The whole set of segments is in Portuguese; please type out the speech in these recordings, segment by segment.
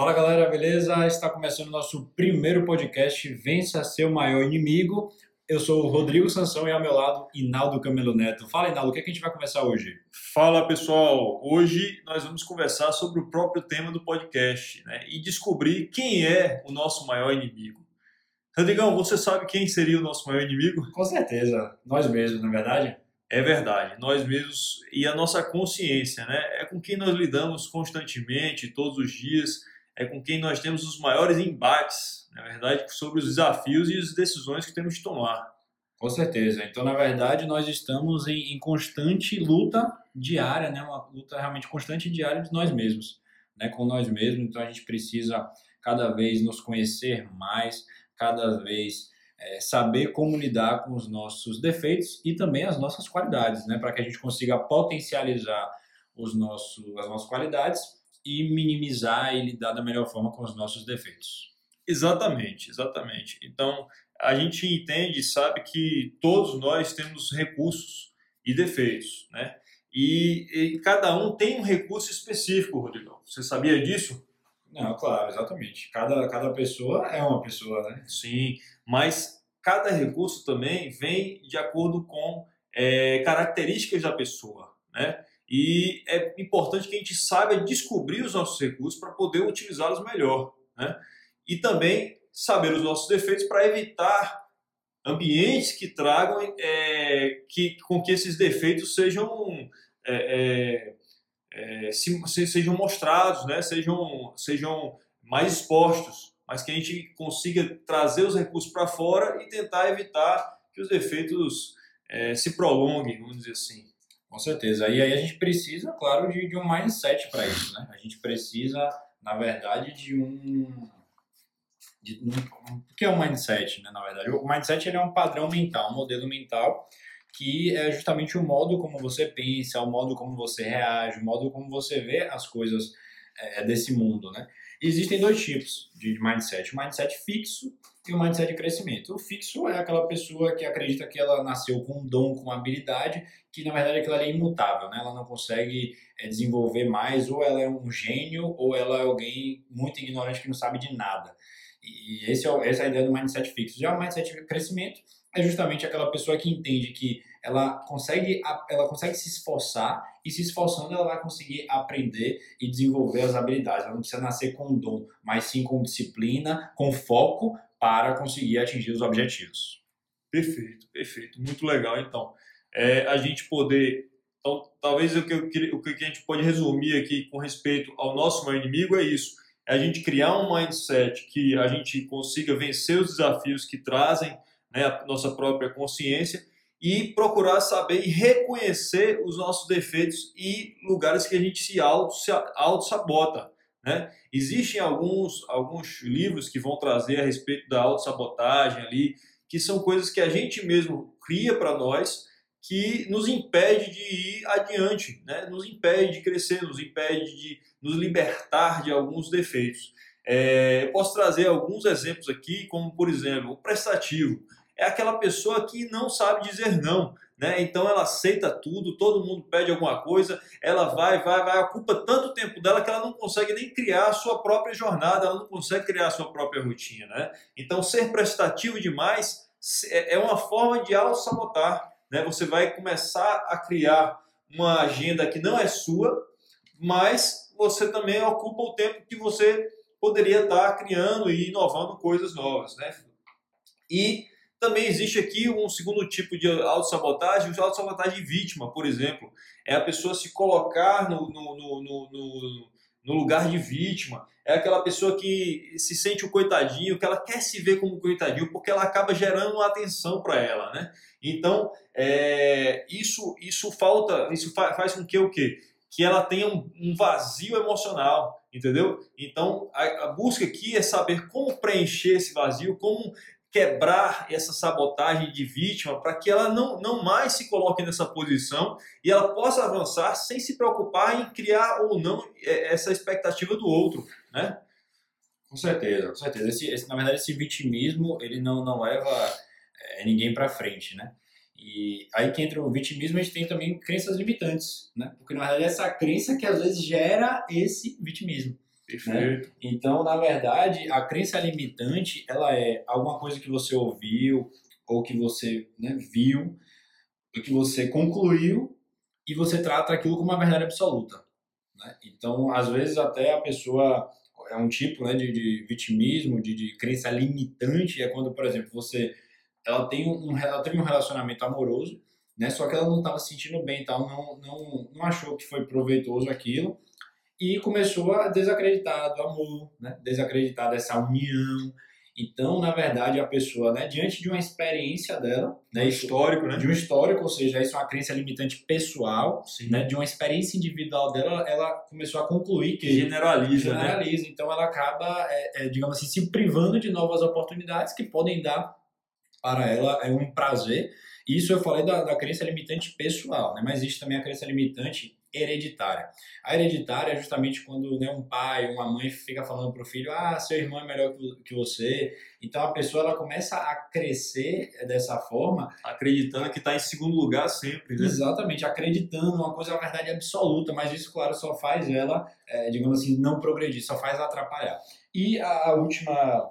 Fala galera, beleza? Está começando o nosso primeiro podcast Vença Seu Maior Inimigo. Eu sou o Rodrigo Sansão e ao meu lado, Inaldo Camelo Neto. Fala, Inaldo, o que, é que a gente vai começar hoje? Fala pessoal, hoje nós vamos conversar sobre o próprio tema do podcast né? e descobrir quem é o nosso maior inimigo. Rodrigão, você sabe quem seria o nosso maior inimigo? Com certeza, nós mesmos, na é verdade? É verdade, nós mesmos e a nossa consciência, né? É com quem nós lidamos constantemente, todos os dias é com quem nós temos os maiores embates, na verdade, sobre os desafios e as decisões que temos de tomar. Com certeza. Então, na verdade, nós estamos em, em constante luta diária, né? Uma luta realmente constante e diária de nós mesmos, né? Com nós mesmos. Então, a gente precisa cada vez nos conhecer mais, cada vez é, saber como lidar com os nossos defeitos e também as nossas qualidades, né? Para que a gente consiga potencializar os nossos, as nossas qualidades e minimizar e lidar da melhor forma com os nossos defeitos. Exatamente, exatamente. Então, a gente entende e sabe que todos nós temos recursos e defeitos, né? E, e, cada um tem um recurso específico, Rodrigo. Você sabia disso? Não, claro, exatamente. Cada, cada pessoa é uma pessoa, né? Sim, mas cada recurso também vem de acordo com é, características da pessoa, né? E é importante que a gente saiba descobrir os nossos recursos para poder utilizá-los melhor. Né? E também saber os nossos defeitos para evitar ambientes que tragam é, que, com que esses defeitos sejam, é, é, é se, se, sejam mostrados, né? sejam, sejam mais expostos, mas que a gente consiga trazer os recursos para fora e tentar evitar que os defeitos é, se prolonguem, vamos dizer assim. Com certeza. E aí a gente precisa, claro, de, de um mindset para isso, né? A gente precisa, na verdade, de um... De, um o que é um mindset, né, na verdade? O mindset ele é um padrão mental, um modelo mental que é justamente o modo como você pensa, o modo como você reage, o modo como você vê as coisas é, desse mundo, né? existem dois tipos de mindset: o mindset fixo e o mindset de crescimento. O fixo é aquela pessoa que acredita que ela nasceu com um dom, com uma habilidade, que na verdade aquilo é imutável, né? ela não consegue é, desenvolver mais, ou ela é um gênio, ou ela é alguém muito ignorante que não sabe de nada. E esse é, essa é a ideia do mindset fixo. Já o mindset de crescimento é justamente aquela pessoa que entende que ela consegue, ela consegue se esforçar e se esforçando ela vai conseguir aprender e desenvolver as habilidades. Ela não precisa nascer com dom, mas sim com disciplina, com foco para conseguir atingir os objetivos. Perfeito, perfeito. Muito legal, então. É, a gente poder... Então, talvez o que, o que a gente pode resumir aqui com respeito ao nosso maior inimigo é isso. É a gente criar um mindset que a gente consiga vencer os desafios que trazem né, a nossa própria consciência e procurar saber e reconhecer os nossos defeitos e lugares que a gente se auto-sabota. Né? Existem alguns, alguns livros que vão trazer a respeito da autossabotagem ali, que são coisas que a gente mesmo cria para nós, que nos impede de ir adiante, né? nos impede de crescer, nos impede de nos libertar de alguns defeitos. É, eu posso trazer alguns exemplos aqui, como por exemplo, o prestativo é aquela pessoa que não sabe dizer não. Né? Então ela aceita tudo, todo mundo pede alguma coisa, ela vai, vai, vai, ocupa tanto tempo dela que ela não consegue nem criar a sua própria jornada, ela não consegue criar a sua própria rotina. Né? Então ser prestativo demais é, é uma forma de auto-sabotar. Né? Você vai começar a criar uma agenda que não é sua, mas você também ocupa o tempo que você poderia estar criando e inovando coisas novas. Né? E também existe aqui um segundo tipo de autossabotagem, o autossabotagem vítima, por exemplo. É a pessoa se colocar no, no, no, no, no lugar de vítima. É aquela pessoa que se sente o coitadinho, que ela quer se ver como coitadinho, porque ela acaba gerando atenção para ela, né? Então, é, isso, isso falta, isso faz com que o quê? Que ela tenha um, um vazio emocional, entendeu? Então, a, a busca aqui é saber como preencher esse vazio, como quebrar essa sabotagem de vítima para que ela não, não mais se coloque nessa posição e ela possa avançar sem se preocupar em criar ou não é, essa expectativa do outro, né? Com certeza, com certeza. Esse, esse, na verdade, esse vitimismo ele não, não leva é, ninguém para frente, né? E aí que entra o vitimismo, a gente tem também crenças limitantes, né? Porque na verdade é essa crença que às vezes gera esse vitimismo. Perfeito. Né? Então, na verdade, a crença limitante, ela é alguma coisa que você ouviu ou que você né, viu, ou que você concluiu e você trata aquilo como uma verdade absoluta. Né? Então, às vezes até a pessoa é um tipo né, de, de vitimismo, de, de crença limitante, é quando, por exemplo, você ela tem um, ela teve um relacionamento amoroso, né? Só que ela não estava se sentindo bem, tal, não, não, não achou que foi proveitoso aquilo e começou a desacreditar do amor, né? Desacreditar dessa união. Então, na verdade, a pessoa, né, diante de uma experiência dela, né, histórico, né? De um histórico, ou seja, isso é uma crença limitante pessoal, Sim. né, de uma experiência individual dela, ela começou a concluir que generaliza, né? generaliza. Então, ela acaba, é, é, digamos assim, se privando de novas oportunidades que podem dar para ela é um prazer. Isso eu falei da, da crença limitante pessoal, né? mas existe também a crença limitante hereditária. A hereditária é justamente quando né, um pai, uma mãe fica falando para o filho, ah, seu irmão é melhor que você. Então a pessoa ela começa a crescer dessa forma, acreditando que está em segundo lugar sempre, né? Exatamente, acreditando uma coisa, uma verdade absoluta, mas isso, claro, só faz ela, é, digamos assim, não progredir, só faz atrapalhar. E a última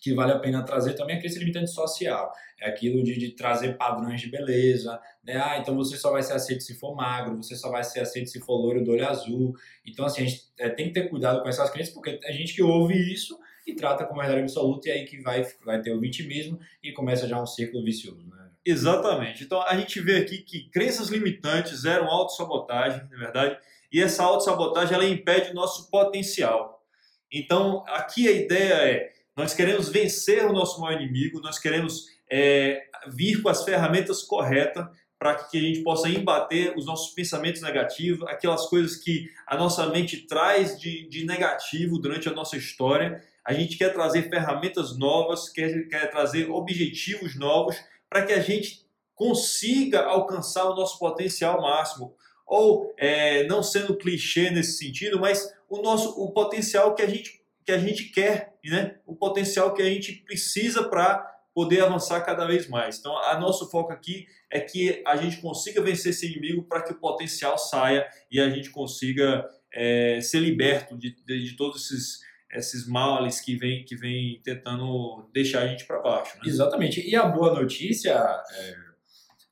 que vale a pena trazer também é aquele limitante social. É aquilo de, de, trazer padrões de beleza, né? Ah, então você só vai ser aceito se for magro, você só vai ser aceito se for loiro do olho azul. Então, assim, a gente é, tem que ter cuidado com essas crenças, porque a gente que ouve isso e trata como verdade absoluta, e aí que vai, vai ter o vitimismo e começa já um círculo vicioso, né? Exatamente. Então, a gente vê aqui que crenças limitantes geram autossabotagem, na é verdade, e essa autossabotagem, ela impede o nosso potencial. Então, aqui a ideia é nós queremos vencer o nosso maior inimigo, nós queremos é, vir com as ferramentas corretas para que a gente possa embater os nossos pensamentos negativos, aquelas coisas que a nossa mente traz de, de negativo durante a nossa história. A gente quer trazer ferramentas novas, quer, quer trazer objetivos novos para que a gente consiga alcançar o nosso potencial máximo. Ou, é, não sendo clichê nesse sentido, mas o nosso o potencial que a gente que a gente quer, né? o potencial que a gente precisa para poder avançar cada vez mais. Então, a nosso foco aqui é que a gente consiga vencer esse inimigo para que o potencial saia e a gente consiga é, ser liberto de, de, de, todos esses, esses males que vem, que vem tentando deixar a gente para baixo. Né? Exatamente. E a boa notícia, é,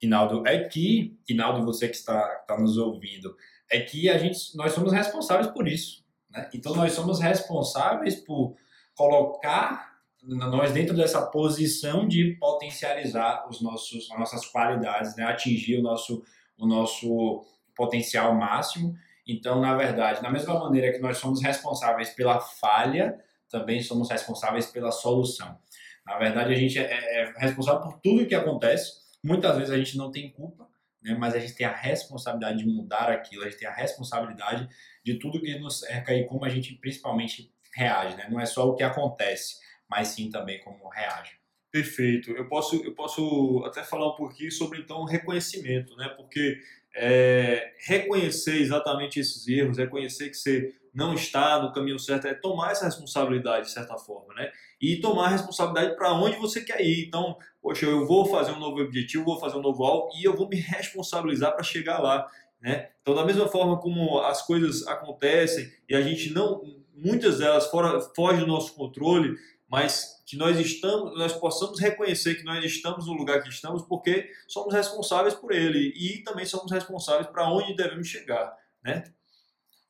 Inaldo, é que, Inaldo, você que está, está nos ouvindo, é que a gente, nós somos responsáveis por isso. Né? Então, nós somos responsáveis por colocar nós dentro dessa posição de potencializar os nossos, as nossas qualidades, né? atingir o nosso, o nosso potencial máximo. Então, na verdade, da mesma maneira que nós somos responsáveis pela falha, também somos responsáveis pela solução. Na verdade, a gente é, é responsável por tudo que acontece. Muitas vezes a gente não tem culpa, né? mas a gente tem a responsabilidade de mudar aquilo, a gente tem a responsabilidade de tudo que nos cerca e como a gente principalmente reage. Né? Não é só o que acontece, mas sim também como reage. Perfeito. Eu posso, eu posso até falar um pouquinho sobre então reconhecimento, né? Porque é, reconhecer exatamente esses erros, reconhecer que você não está no caminho certo, é tomar essa responsabilidade de certa forma, né? E tomar a responsabilidade para onde você quer ir. Então, poxa, eu vou fazer um novo objetivo, vou fazer um novo alvo e eu vou me responsabilizar para chegar lá, né? Então, da mesma forma como as coisas acontecem e a gente não, muitas delas fora, fogem do nosso controle, mas que nós estamos, nós possamos reconhecer que nós estamos no lugar que estamos porque somos responsáveis por ele e também somos responsáveis para onde devemos chegar, né?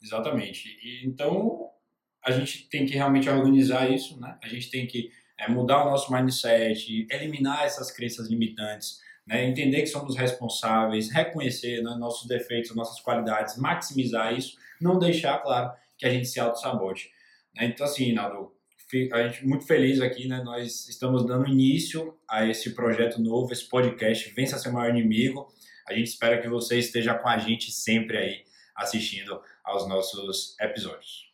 Exatamente. E, então a gente tem que realmente organizar isso, né? A gente tem que é, mudar o nosso mindset, eliminar essas crenças limitantes, né? entender que somos responsáveis, reconhecer né, nossos defeitos, nossas qualidades, maximizar isso, não deixar, claro, que a gente se auto-sabote. Né? Então, assim, Naldo, a gente muito feliz aqui, né? Nós estamos dando início a esse projeto novo, esse podcast Vença Seu Maior Inimigo. A gente espera que você esteja com a gente sempre aí assistindo aos nossos episódios.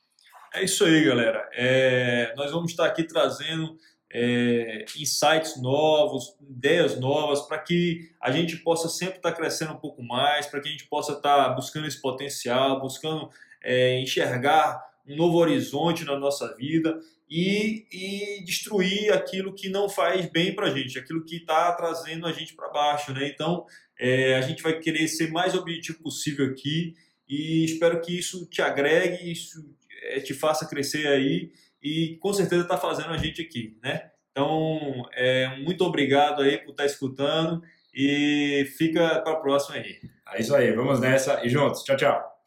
É isso aí, galera. É, nós vamos estar aqui trazendo é, insights novos, ideias novas, para que a gente possa sempre estar crescendo um pouco mais, para que a gente possa estar buscando esse potencial, buscando é, enxergar um novo horizonte na nossa vida e, e destruir aquilo que não faz bem para a gente, aquilo que está trazendo a gente para baixo. Né? Então, é, a gente vai querer ser mais objetivo possível aqui e espero que isso te agregue, isso é, te faça crescer aí e com certeza está fazendo a gente aqui, né? Então, é, muito obrigado aí por estar tá escutando e fica para a próxima aí. É isso aí, vamos nessa e juntos. Tchau, tchau.